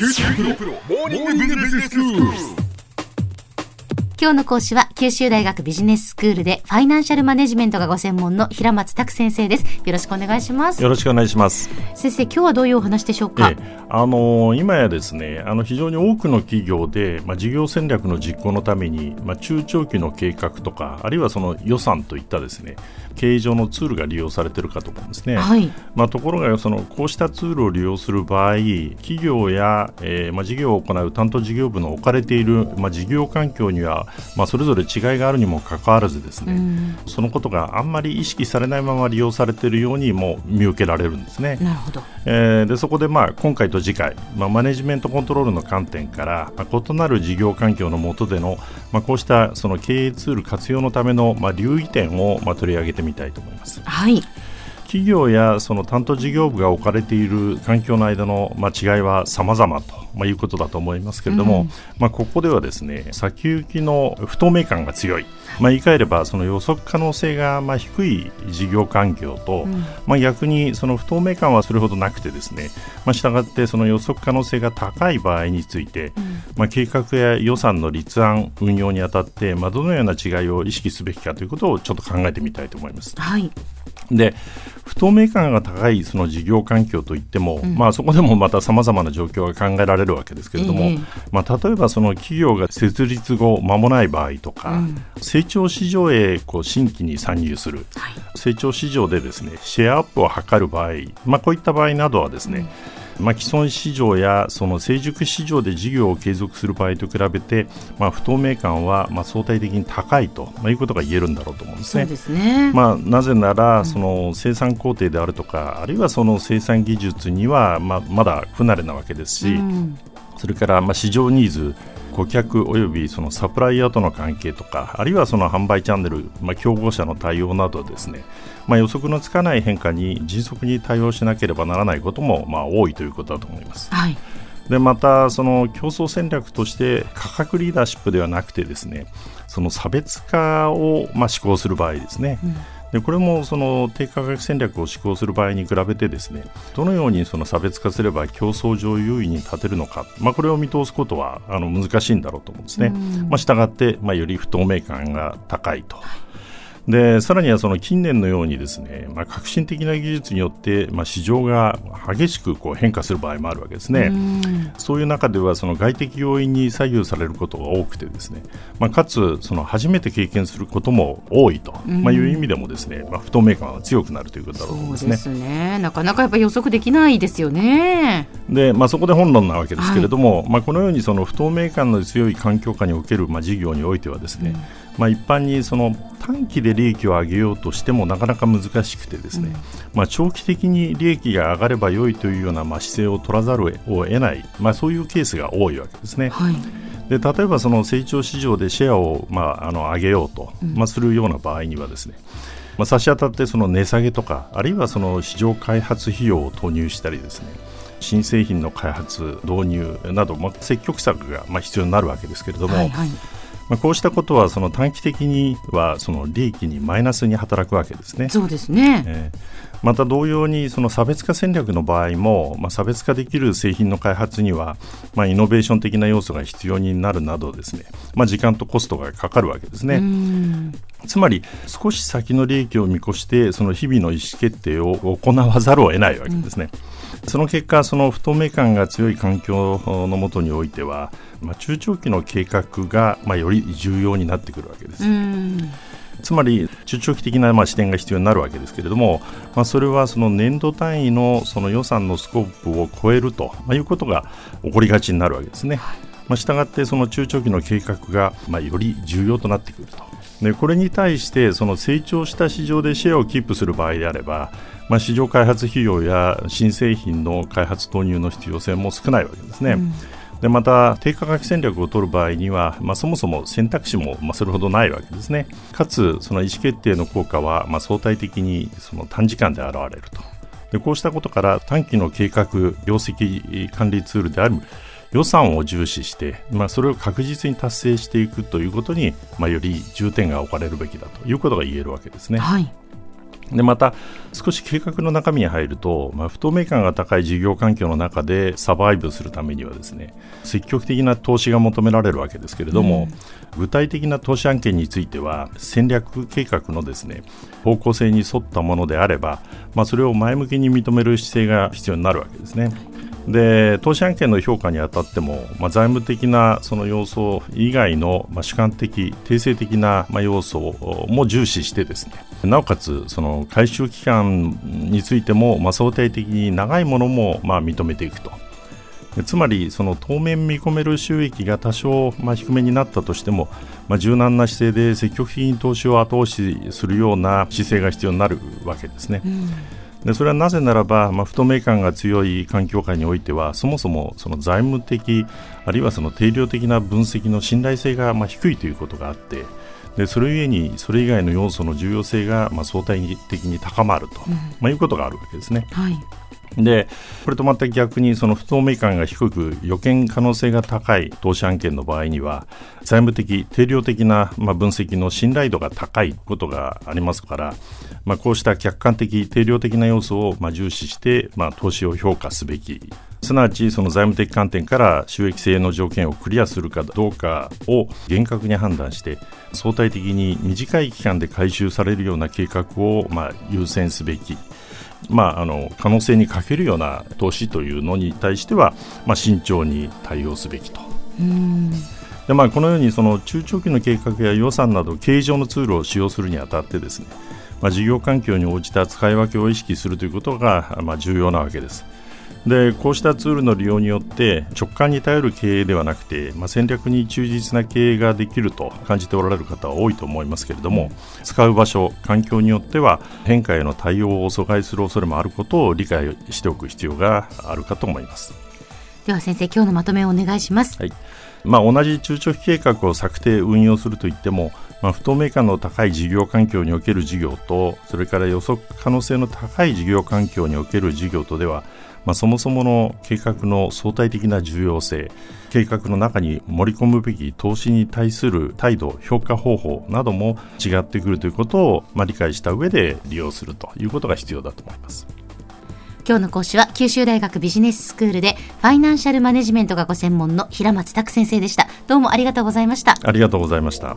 QT プロプロモーニングビジネススクール。今日の講師は九州大学ビジネススクールでファイナンシャルマネジメントがご専門の平松卓先生です。よろしくお願いします。よろしくお願いします。先生今日はどういうお話でしょうか、ええ、あの今やですねあの非常に多くの企業で、まあ、事業戦略の実行のために、まあ、中長期の計画とかあるいはその予算といったですね経営上のツールが利用されているかと思うんですね、はい、まあ、ところがそのこうしたツールを利用する場合企業や、えーまあ、事業を行う担当事業部の置かれている、まあ、事業環境には、まあ、それぞれ違いがあるにもかかわらずですね、うん、そのことがあんまり意識されないまま利用されているようにも見受けられるんですね。なるほどえー、でそこで、まあ、今回と次回、まあ、マネジメントコントロールの観点から、まあ、異なる事業環境の下での、まあ、こうしたその経営ツール活用のための、まあ、留意点を、まあ、取り上げてみたいと思います。はい企業やその担当事業部が置かれている環境の間の、まあ、違いは様々と、まあ、いうことだと思いますけれども、うん、まあ、ここではですね先行きの不透明感が強い、まあ、言い換えればその予測可能性がまあ低い事業環境と、うん、まあ、逆にその不透明感はそれほどなくてですね、まあ、したがってその予測可能性が高い場合について、うん、まあ、計画や予算の立案運用にあたって、まあ、どのような違いを意識すべきかということをちょっと考えてみたいと思います。はいで不透明感が高いその事業環境といっても、うん、まあ、そこでもまたさまざまな状況が考えられるわけですけれども、えー、まあ、例えばその企業が設立後間もない場合とか、うん、成長市場へこう新規に参入する、はい、成長市場でですねシェアアップを図る場合、まあ、こういった場合などはですね、うんまあ、既存市場やその成熟市場で事業を継続する場合と比べて、まあ、不透明感はまあ相対的に高いと、まあ、いうことが言えるんだろうと思うんですね。すねまあ、なぜなら、その生産工程であるとか、あるいはその生産技術にはまあまだ不慣れなわけですし、うん、それからまあ市場ニーズ顧客およびそのサプライヤーとの関係とかあるいはその販売チャンネル、まあ、競合者の対応などですね、まあ、予測のつかない変化に迅速に対応しなければならないこともまあ多いということだと思います。はい。でまたその競争戦略として価格リーダーシップではなくてですねその差別化をまあ施行する場合ですね、うんでこれもその低価格戦略を施行する場合に比べてですねどのようにその差別化すれば競争上優位に立てるのか、まあ、これを見通すことはあの難しいんだろうと思うんですね。まあ、したって、まあ、より不透明感が高いと。でさらにはその近年のようにですね、まあ、革新的な技術によって、まあ、市場が激しくこう変化する場合もあるわけですね。そういう中ではその外的要因に左右されることが多くてですね、まあ、かつその初めて経験することも多いと、まあ、いう意味でもですね、まあ、不透明感が強くなるということだろうと思いますね。そうですねなかなかやっぱ予測できないですよね。で、まあ、そこで本論なわけですけれども、はい、まあ、このようにその不透明感の強い環境下における、まあ、事業においてはですね、うんまあ、一般にその短期で利益を上げようとしてもなかなか難しくてですね、うん、まあ、長期的に利益が上がれば良いというようなまあ姿勢を取らざるを得ない、まあ、そういうケースが多いわけですね。はい。で例えばその成長市場でシェアを、まあ、あの上げようと、まあ、するような場合にはですね、まあ、差し当たってその値下げとかあるいはその市場開発費用を投入したりですね新製品の開発導入など、まあ、積極策がまあ必要になるわけですけれども、はいはいまあ、こうしたことはその短期的にはその利益にマイナスに働くわけですね。そうですね、えー、また同様にその差別化戦略の場合も、まあ、差別化できる製品の開発には、まあ、イノベーション的な要素が必要になるなどですね、まあ、時間とコストがかかるわけですね。つまり少し先の利益を見越してその日々の意思決定を行わざるを得ないわけですね。うん、その結果その不透明感が強い環境のもとにおいてはまあ、中長期の計画が、まあ、より重要になってくるわけです。つまり中長期的なまあ視点が必要になるわけですけれども、まあ、それはその年度単位のその予算のスコープを超えるということが起こりがちになるわけですね。まあ、したがってその中長期の計画がまあより重要となってくると。でこれに対してその成長した市場でシェアをキープする場合であれば、まあ、市場開発費用や新製品の開発投入の必要性も少ないわけですね。うんでまた低価格戦略を取る場合には、まあ、そもそも選択肢も、まあ、それほどないわけですねかつその意思決定の効果は、まあ、相対的にその短時間で現れるとでこうしたことから短期の計画業績管理ツールである予算を重視して、まあ、それを確実に達成していくということに、まあ、より重点が置かれるべきだということが言えるわけですね。はいでまた少し計画の中身に入ると、まあ、不透明感が高い事業環境の中でサバイブするためにはですね積極的な投資が求められるわけですけれども、うん、具体的な投資案件については戦略計画のですね方向性に沿ったものであれば、まあ、それを前向きに認める姿勢が必要になるわけですね。で投資案件の評価にあたっても、まあ、財務的なその要素以外の、まあ、主観的、定性的な、まあ、要素も重視してですねなおかつその回収期間についても、まあ、相対的に長いものも、まあ、認めていくと。つまりその当面見込める収益が多少、まあ、低めになったとしても、まあ、柔軟な姿勢で積極的に投資を後押しするような姿勢が必要になるわけですね。うんでそれはなぜならば、まあ、不透明感が強い環境下においてはそもそもその財務的あるいはその定量的な分析の信頼性がまあ低いということがあってでそれゆえにそれ以外の要素の重要性がまあ相対的に高まると、うん、まあ、いうことがあるわけですね。はいでこれと全く逆にその不透明感が低く予見可能性が高い投資案件の場合には財務的定量的な、まあ、分析の信頼度が高いことがありますから、まあ、こうした客観的定量的な要素をまあ重視して、まあ、投資を評価すべき。すなわちその財務的観点から収益性の条件をクリアするかどうかを厳格に判断して相対的に短い期間で回収されるような計画をまあ優先すべき。まあ、あの可能性に欠けるような投資というのに対しては、まあ、慎重に対応すべきと。でまあ、このようにその中長期の計画や予算など経営上のツールを使用するにあたってですね、まあ、事業環境に応じた使い分けを意識するということが、まあ、重要なわけです。でこうしたツールの利用によって直感に頼る経営ではなくて、まあ、戦略に忠実な経営ができると感じておられる方は多いと思いますけれども使う場所環境によっては変化への対応を阻害する恐れもあることを理解しておく必要があるかと思います。では先生今日のまとめをお願いします、はい。まあ、同じ中長期計画を策定運用するといってもまあ、不透明感の高い事業環境における事業とそれから予測可能性の高い事業環境における事業とではまあ、そもそもの計画の相対的な重要性計画の中に盛り込むべき投資に対する態度評価方法なども違ってくるということを、まあ、理解した上で利用するということが必要だと思います。今日の講師は九州大学ビジネススクールでファイナンシャルマネジメントがご専門の平松卓先生でした。どうもありがとうございました。ありがとうございました